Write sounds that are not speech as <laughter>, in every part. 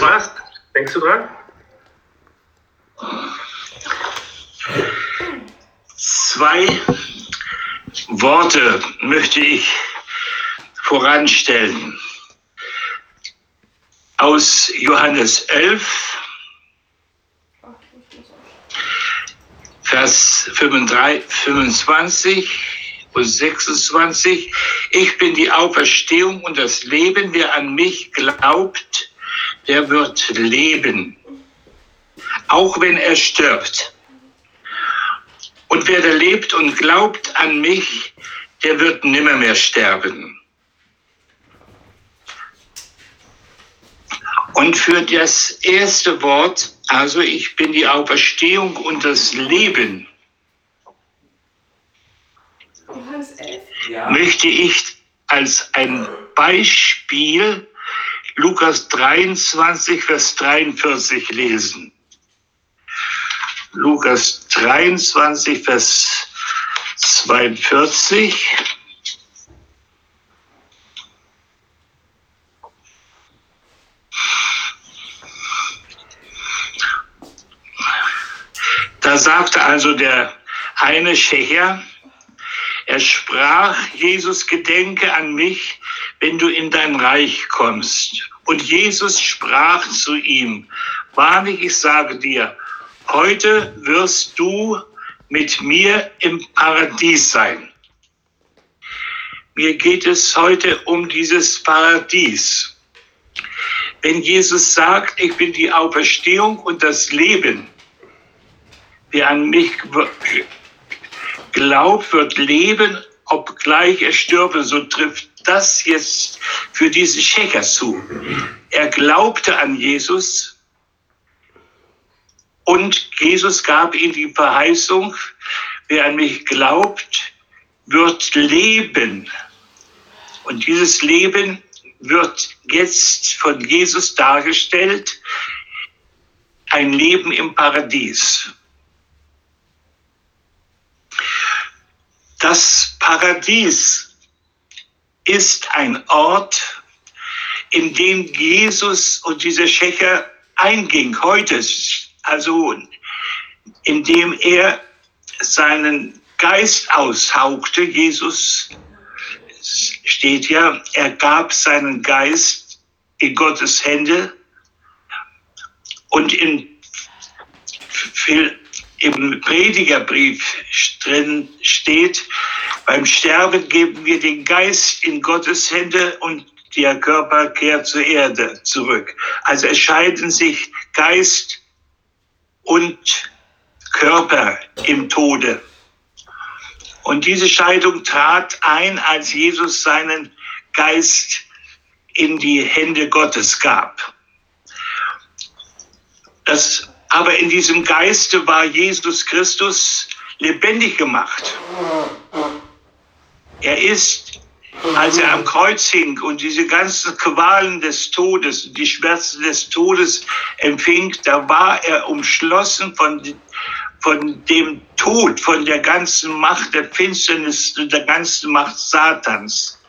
Warst? Denkst du dran? Zwei Worte möchte ich voranstellen. Aus Johannes 11, Vers 25 und 26. Ich bin die Auferstehung und das Leben. Wer an mich glaubt, der wird leben, auch wenn er stirbt. Und wer da lebt und glaubt an mich, der wird nimmermehr sterben. Und für das erste Wort, also ich bin die Auferstehung und das Leben, ja. möchte ich als ein Beispiel Lukas 23, Vers 43 lesen. Lukas 23, Vers 42. Da sagte also der eine Schächer, er sprach, Jesus gedenke an mich, wenn du in dein Reich kommst. Und Jesus sprach zu ihm, wahrlich, ich sage dir, heute wirst du mit mir im Paradies sein. Mir geht es heute um dieses Paradies. Wenn Jesus sagt, ich bin die Auferstehung und das Leben, Wer an mich glaubt, wird leben, obgleich er stürbe. So trifft das jetzt für diesen Schächer zu. Er glaubte an Jesus und Jesus gab ihm die Verheißung, wer an mich glaubt, wird leben. Und dieses Leben wird jetzt von Jesus dargestellt, ein Leben im Paradies. Das Paradies ist ein Ort, in dem Jesus und dieser Schächer einging heute, also in dem er seinen Geist aushauchte. Jesus steht ja, er gab seinen Geist in Gottes Hände und in im Predigerbrief drin steht, beim Sterben geben wir den Geist in Gottes Hände und der Körper kehrt zur Erde zurück. Also es scheiden sich Geist und Körper im Tode. Und diese Scheidung trat ein, als Jesus seinen Geist in die Hände Gottes gab. Das aber in diesem Geiste war Jesus Christus lebendig gemacht. Er ist, als er am Kreuz hing und diese ganzen Qualen des Todes, die Schmerzen des Todes empfing, da war er umschlossen von, von dem Tod, von der ganzen Macht der Finsternis, der ganzen Macht Satans.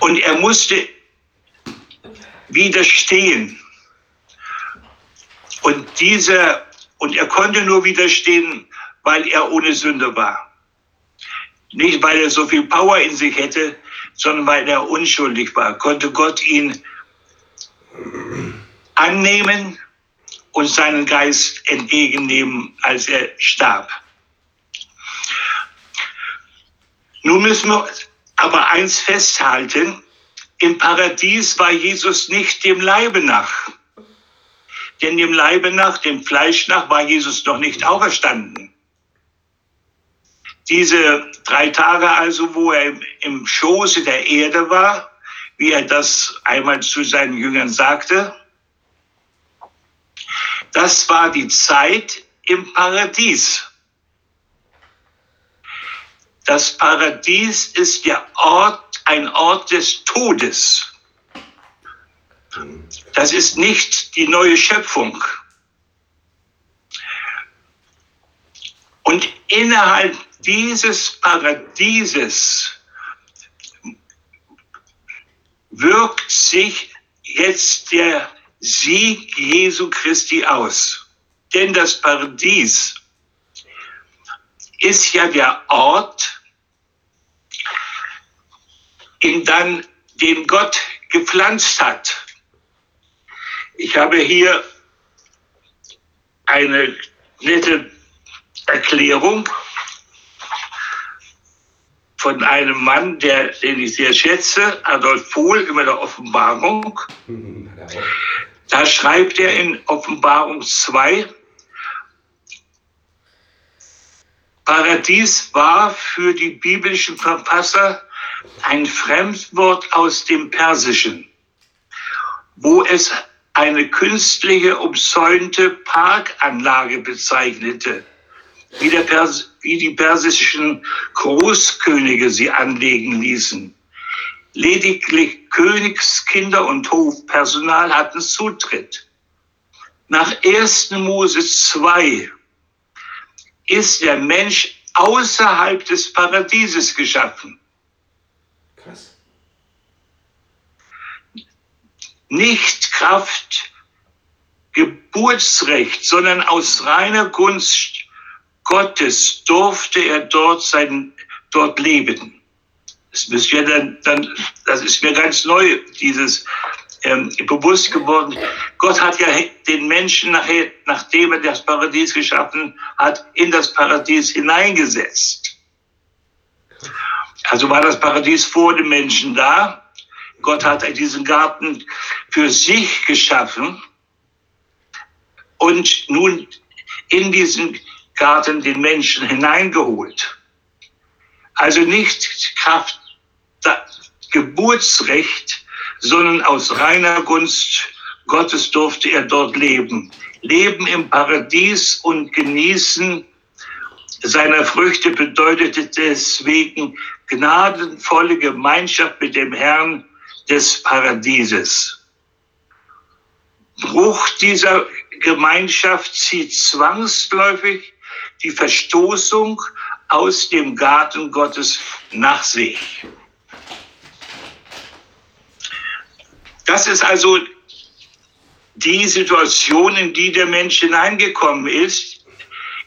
Und er musste widerstehen. Und dieser, und er konnte nur widerstehen, weil er ohne Sünde war. Nicht, weil er so viel Power in sich hätte, sondern weil er unschuldig war. Konnte Gott ihn annehmen und seinen Geist entgegennehmen, als er starb. Nun müssen wir aber eins festhalten. Im Paradies war Jesus nicht dem Leibe nach. Denn dem Leibe nach, dem Fleisch nach war Jesus noch nicht auferstanden. Diese drei Tage also, wo er im Schoße der Erde war, wie er das einmal zu seinen Jüngern sagte, das war die Zeit im Paradies. Das Paradies ist der Ort, ein Ort des Todes. Das ist nicht die neue Schöpfung. Und innerhalb dieses Paradieses wirkt sich jetzt der Sieg Jesu Christi aus. Denn das Paradies ist ja der Ort, in dann, den Gott gepflanzt hat. Ich habe hier eine nette Erklärung von einem Mann, der, den ich sehr schätze, Adolf Pohl, über der Offenbarung. Da schreibt er in Offenbarung 2, Paradies war für die biblischen Verfasser ein Fremdwort aus dem Persischen, wo es eine künstliche, umsäumte Parkanlage bezeichnete, wie, wie die persischen Großkönige sie anlegen ließen. Lediglich Königskinder und Hofpersonal hatten Zutritt. Nach 1. Mose 2 ist der Mensch außerhalb des Paradieses geschaffen. Krass. Nicht Kraft Geburtsrecht, sondern aus reiner Gunst Gottes durfte er dort sein, dort leben. Das, ist mir dann, dann, das ist mir ganz neu, dieses ähm, bewusst geworden. Gott hat ja den Menschen nachher, nachdem er das Paradies geschaffen hat, in das Paradies hineingesetzt. Also war das Paradies vor dem Menschen da. Gott hat diesen Garten für sich geschaffen und nun in diesen Garten den Menschen hineingeholt. Also nicht Kraft, Geburtsrecht, sondern aus reiner Gunst Gottes durfte er dort leben. Leben im Paradies und genießen seiner Früchte bedeutete deswegen gnadenvolle Gemeinschaft mit dem Herrn des Paradieses. Bruch dieser Gemeinschaft zieht zwangsläufig die Verstoßung aus dem Garten Gottes nach sich. Das ist also die Situation, in die der Mensch hineingekommen ist.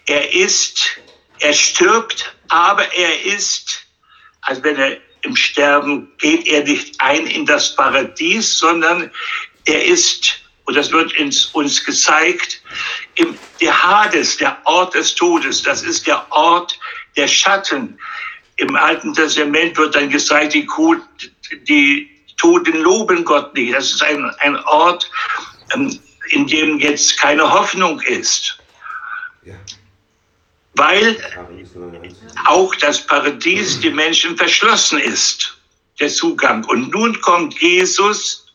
Er ist, er stirbt, aber er ist, als wenn er im Sterben geht er nicht ein in das Paradies, sondern er ist und das wird uns gezeigt, im, der Hades, der Ort des Todes, das ist der Ort der Schatten. Im Alten Testament wird dann gezeigt, die, die Toten loben Gott nicht. Das ist ein, ein Ort, ähm, in dem jetzt keine Hoffnung ist. Weil auch das Paradies dem Menschen verschlossen ist, der Zugang. Und nun kommt Jesus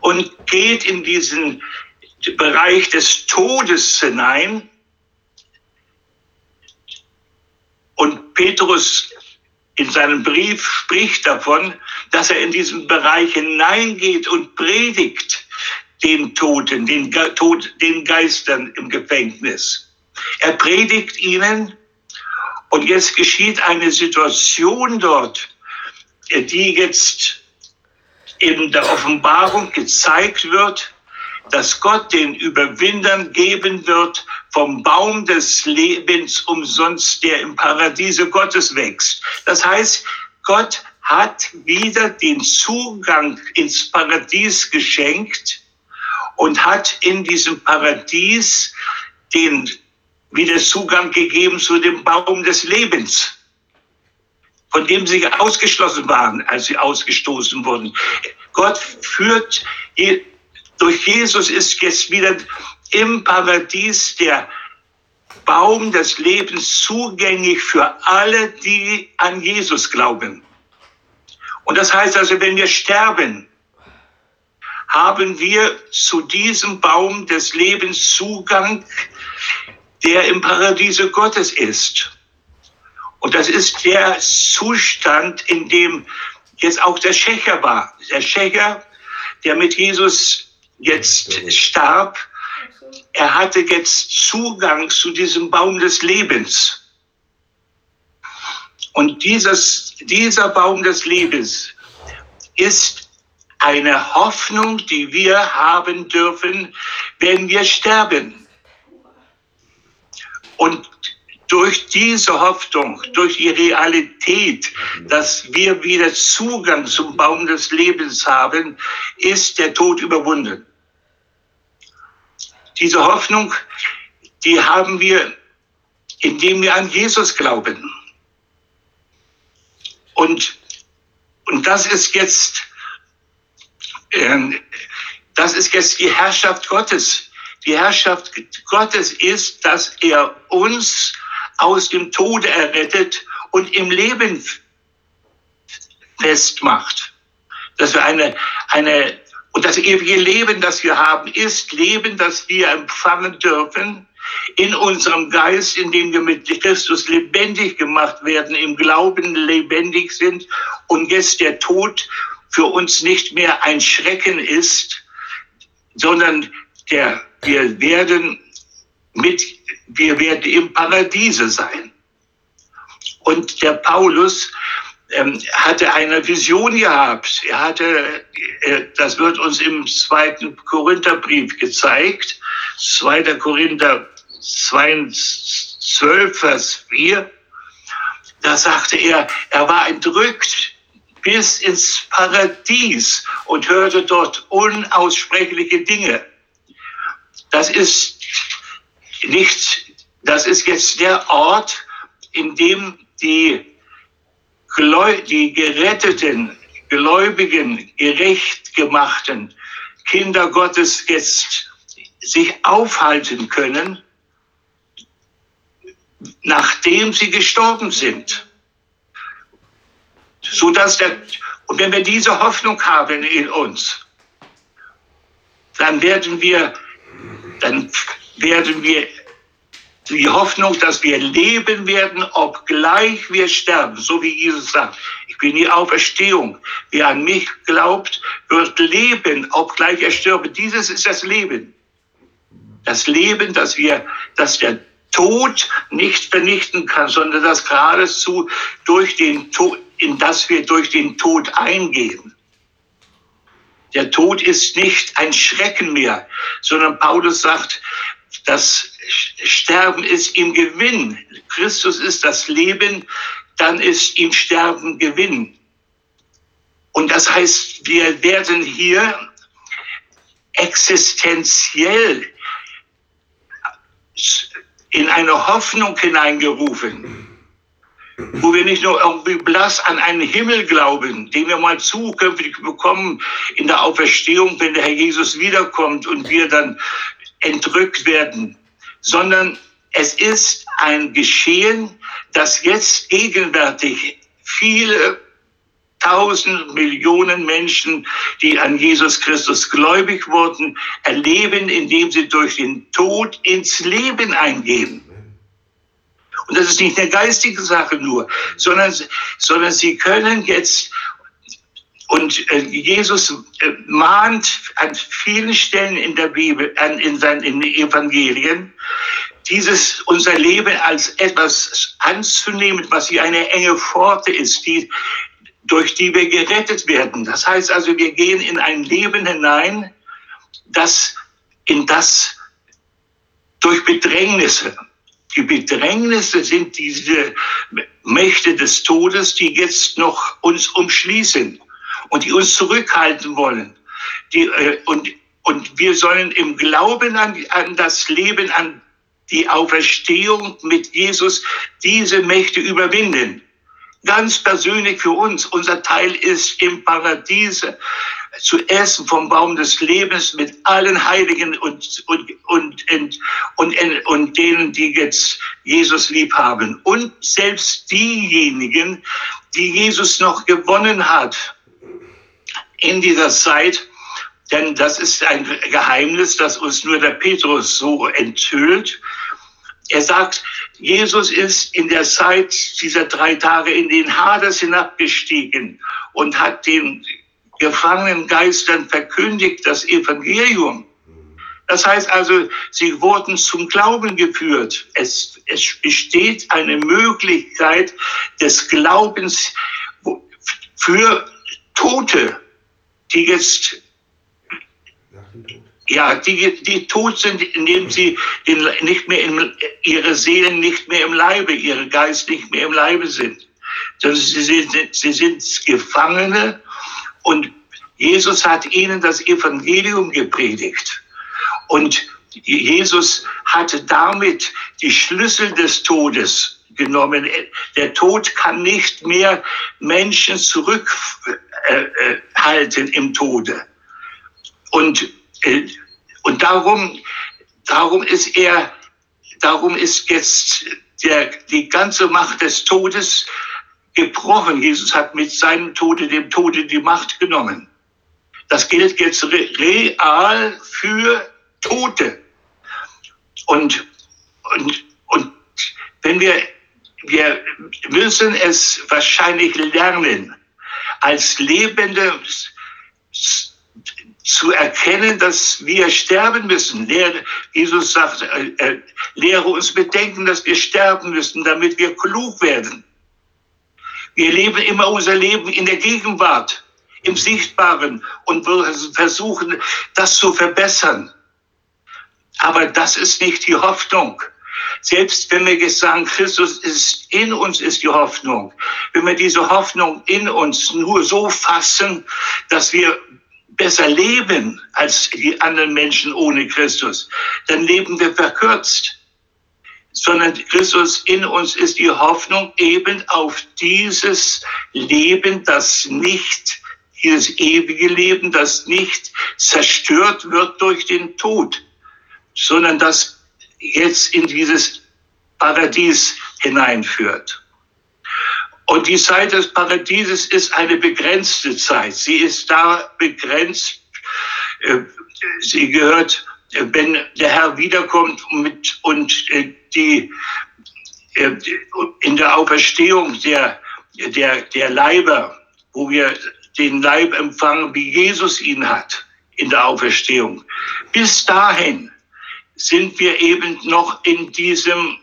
und geht in diesen Bereich des Todes hinein. Und Petrus in seinem Brief spricht davon, dass er in diesen Bereich hineingeht und predigt den Toten, den, Tod, den Geistern im Gefängnis. Er predigt ihnen und jetzt geschieht eine Situation dort, die jetzt in der Offenbarung gezeigt wird, dass Gott den Überwindern geben wird vom Baum des Lebens umsonst, der im Paradiese Gottes wächst. Das heißt, Gott hat wieder den Zugang ins Paradies geschenkt und hat in diesem Paradies den wieder Zugang gegeben zu dem Baum des Lebens von dem sie ausgeschlossen waren, als sie ausgestoßen wurden. Gott führt, durch Jesus ist jetzt wieder im Paradies der Baum des Lebens zugänglich für alle, die an Jesus glauben. Und das heißt also, wenn wir sterben, haben wir zu diesem Baum des Lebens Zugang, der im Paradiese Gottes ist. Und das ist der Zustand, in dem jetzt auch der Schächer war. Der Schächer, der mit Jesus jetzt starb, er hatte jetzt Zugang zu diesem Baum des Lebens. Und dieses, dieser Baum des Lebens ist eine Hoffnung, die wir haben dürfen, wenn wir sterben. Und durch diese Hoffnung, durch die Realität, dass wir wieder Zugang zum Baum des Lebens haben, ist der Tod überwunden. Diese Hoffnung, die haben wir, indem wir an Jesus glauben. Und, und das ist jetzt, äh, das ist jetzt die Herrschaft Gottes. Die Herrschaft Gottes ist, dass er uns aus dem Tode errettet und im Leben festmacht. Dass wir eine, eine, und das ewige Leben, das wir haben, ist Leben, das wir empfangen dürfen in unserem Geist, indem wir mit Christus lebendig gemacht werden, im Glauben lebendig sind und jetzt der Tod für uns nicht mehr ein Schrecken ist, sondern der, wir werden mit, wir werden im Paradiese sein. Und der Paulus ähm, hatte eine Vision gehabt. Er hatte, äh, das wird uns im zweiten Korintherbrief gezeigt, 2. Korinther 12, Vers 4. Da sagte er, er war entrückt bis ins Paradies und hörte dort unaussprechliche Dinge. Das ist nicht, das ist jetzt der Ort, in dem die, die geretteten, gläubigen, gerecht gemachten Kinder Gottes jetzt sich aufhalten können, nachdem sie gestorben sind. So dass der, und wenn wir diese Hoffnung haben in uns, dann werden wir, dann werden wir die Hoffnung, dass wir leben werden, obgleich wir sterben, so wie Jesus sagt. Ich bin die Auferstehung. Wer an mich glaubt, wird leben, obgleich er stirbt. Dieses ist das Leben. Das Leben, dass wir, dass der Tod nicht vernichten kann, sondern das geradezu durch den Tod, in das wir durch den Tod eingehen. Der Tod ist nicht ein Schrecken mehr, sondern Paulus sagt, das Sterben ist ihm Gewinn. Christus ist das Leben, dann ist ihm Sterben Gewinn. Und das heißt, wir werden hier existenziell in eine Hoffnung hineingerufen, wo wir nicht nur irgendwie blass an einen Himmel glauben, den wir mal zukünftig bekommen in der Auferstehung, wenn der Herr Jesus wiederkommt und wir dann entrückt werden, sondern es ist ein Geschehen, das jetzt gegenwärtig viele tausend Millionen Menschen, die an Jesus Christus gläubig wurden, erleben, indem sie durch den Tod ins Leben eingehen. Und das ist nicht eine geistige Sache nur, sondern, sondern sie können jetzt und äh, Jesus äh, mahnt an vielen Stellen in der Bibel, in, seinen, Evangelien, dieses unser Leben als etwas anzunehmen, was wie eine enge Pforte ist, die, durch die wir gerettet werden. Das heißt also, wir gehen in ein Leben hinein, das in das durch Bedrängnisse. Die Bedrängnisse sind diese Mächte des Todes, die jetzt noch uns umschließen und die uns zurückhalten wollen. Die, äh, und, und wir sollen im Glauben an, an das Leben, an die Auferstehung mit Jesus diese Mächte überwinden. Ganz persönlich für uns. Unser Teil ist im Paradiese zu essen vom Baum des Lebens mit allen Heiligen und, und, und, und, und, denen, die jetzt Jesus lieb haben. Und selbst diejenigen, die Jesus noch gewonnen hat in dieser Zeit, denn das ist ein Geheimnis, das uns nur der Petrus so enthüllt. Er sagt, Jesus ist in der Zeit dieser drei Tage in den Hades hinabgestiegen und hat den gefangenen Geistern verkündigt das Evangelium. Das heißt also, sie wurden zum Glauben geführt. Es, es besteht eine Möglichkeit des Glaubens für Tote, die jetzt ja, die, die tot sind, indem sie in, nicht mehr in, ihre Seelen nicht mehr im Leibe, ihre Geist nicht mehr im Leibe sind. Sie sind, sie sind Gefangene und Jesus hat ihnen das Evangelium gepredigt. Und Jesus hatte damit die Schlüssel des Todes genommen. Der Tod kann nicht mehr Menschen zurückhalten im Tode. Und, und darum, darum ist er, darum ist jetzt der, die ganze Macht des Todes gebrochen. Jesus hat mit seinem Tode dem Tode die Macht genommen. Das gilt jetzt real für Tote. Und, und, und wenn wir, wir müssen es wahrscheinlich lernen, als Lebende zu erkennen, dass wir sterben müssen. Jesus sagt, äh, äh, lehre uns bedenken, dass wir sterben müssen, damit wir klug werden. Wir leben immer unser Leben in der Gegenwart, im Sichtbaren und versuchen, das zu verbessern. Aber das ist nicht die Hoffnung. Selbst wenn wir sagen, Christus ist in uns ist die Hoffnung. Wenn wir diese Hoffnung in uns nur so fassen, dass wir besser leben als die anderen Menschen ohne Christus, dann leben wir verkürzt. Sondern Christus in uns ist die Hoffnung eben auf dieses Leben, das nicht, dieses ewige Leben, das nicht zerstört wird durch den Tod, sondern das jetzt in dieses Paradies hineinführt. Und die Zeit des Paradieses ist eine begrenzte Zeit. Sie ist da begrenzt. Äh, sie gehört, äh, wenn der Herr wiederkommt mit, und äh, die, in der Auferstehung der, der, der Leiber, wo wir den Leib empfangen, wie Jesus ihn hat in der Auferstehung. Bis dahin sind wir eben noch in diesem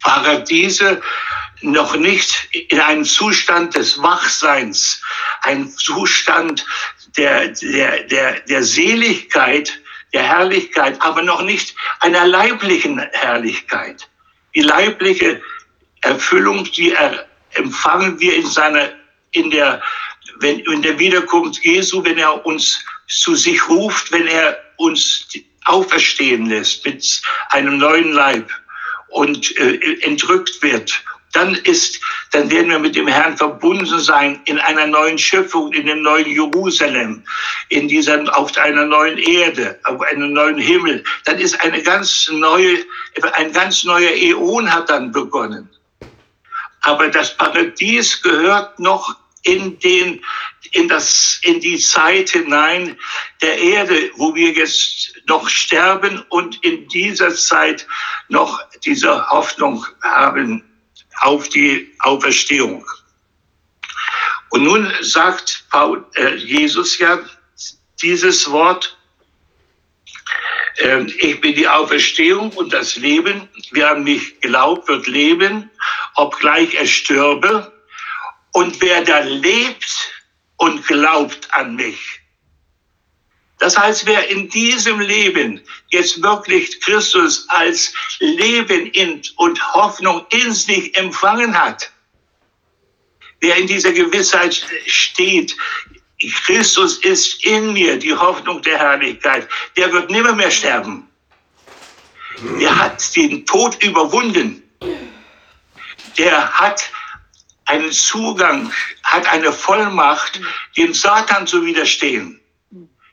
Paradiese, noch nicht in einem Zustand des Wachseins, ein Zustand der, der, der, der Seligkeit, der Herrlichkeit, aber noch nicht einer leiblichen Herrlichkeit. Die leibliche Erfüllung, die er, empfangen wir in seiner, in der, wenn, in der Wiederkunft Jesu, wenn er uns zu sich ruft, wenn er uns auferstehen lässt mit einem neuen Leib und äh, entrückt wird, dann ist, dann werden wir mit dem Herrn verbunden sein in einer neuen Schöpfung, in dem neuen Jerusalem, in dieser, auf einer neuen Erde, auf einem neuen Himmel. Dann ist eine ganz neue, ein ganz neuer Äon hat dann begonnen. Aber das Paradies gehört noch in den, in das, in die Zeit hinein der Erde, wo wir jetzt noch sterben und in dieser Zeit noch diese Hoffnung haben auf die Auferstehung. Und nun sagt Paul, äh, Jesus ja dieses Wort, äh, ich bin die Auferstehung und das Leben. Wer an mich glaubt, wird leben, obgleich er stürbe. Und wer da lebt und glaubt an mich, das heißt, wer in diesem Leben jetzt wirklich Christus als Leben in und Hoffnung in sich empfangen hat, wer in dieser Gewissheit steht, Christus ist in mir, die Hoffnung der Herrlichkeit, der wird nimmer mehr sterben. Der hat den Tod überwunden. Der hat einen Zugang, hat eine Vollmacht, dem Satan zu widerstehen.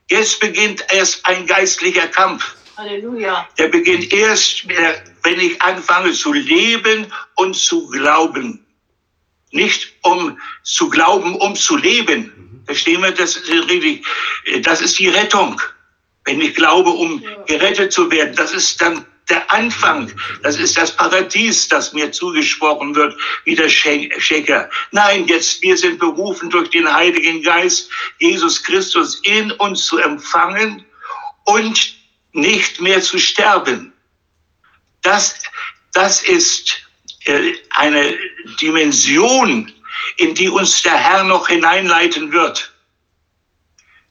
Jetzt beginnt erst ein geistlicher Kampf. Halleluja. Der beginnt erst, wenn ich anfange zu leben und zu glauben. Nicht um zu glauben, um zu leben. Verstehen wir das richtig? Das ist die Rettung. Wenn ich glaube, um gerettet zu werden, das ist dann der Anfang. Das ist das Paradies, das mir zugesprochen wird, wie der Schecker. Nein, jetzt, wir sind berufen durch den Heiligen Geist, Jesus Christus in uns zu empfangen und nicht mehr zu sterben. Das, das ist äh, eine Dimension, in die uns der Herr noch hineinleiten wird.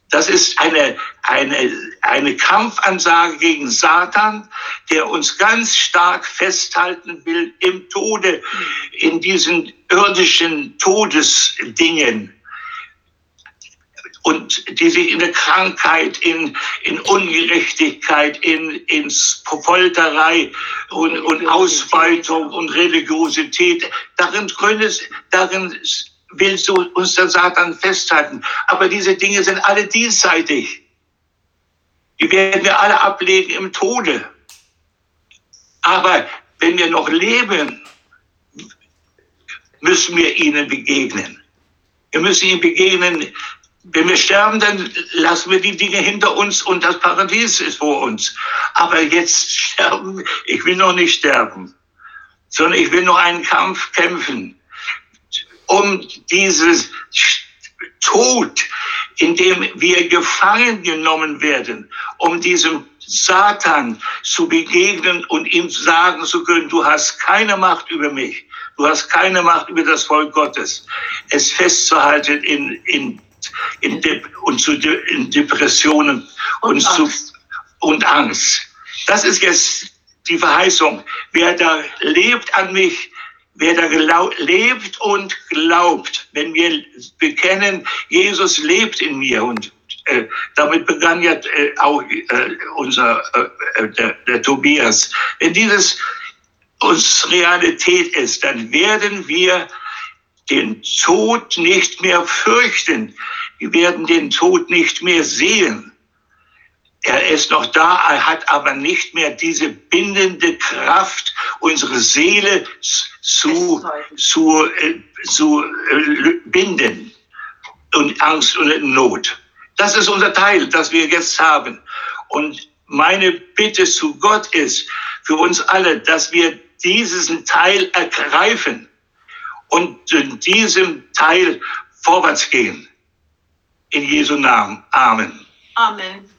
Das ist eine, eine, eine Kampfansage gegen Satan, der uns ganz stark festhalten will im Tode, in diesen irdischen Todesdingen und die sich in der Krankheit, in, in Ungerechtigkeit, in, in Folterei und, und Ausbeutung und Religiosität, darin, darin will so uns der Satan festhalten. Aber diese Dinge sind alle diesseitig. Die werden wir alle ablegen im Tode. Aber wenn wir noch leben, müssen wir ihnen begegnen. Wir müssen ihnen begegnen wenn wir sterben, dann lassen wir die Dinge hinter uns und das Paradies ist vor uns. Aber jetzt <laughs> sterben, ich will noch nicht sterben, sondern ich will noch einen Kampf kämpfen, um dieses Tod, in dem wir gefangen genommen werden, um diesem Satan zu begegnen und ihm sagen zu können, du hast keine Macht über mich, du hast keine Macht über das Volk Gottes. Es festzuhalten in, in in De und zu De in Depressionen und, und, Angst. Zu, und Angst. Das ist jetzt die Verheißung. Wer da lebt an mich, wer da lebt und glaubt, wenn wir bekennen, Jesus lebt in mir und äh, damit begann ja äh, auch äh, unser äh, äh, der, der Tobias. Wenn dieses uns Realität ist, dann werden wir den Tod nicht mehr fürchten. Wir werden den Tod nicht mehr sehen. Er ist noch da, er hat aber nicht mehr diese bindende Kraft, unsere Seele zu, zu, äh, zu äh, binden und Angst und Not. Das ist unser Teil, das wir jetzt haben. Und meine Bitte zu Gott ist für uns alle, dass wir diesen Teil ergreifen und in diesem Teil vorwärts gehen. In Jesu Namen. Amen. Amen.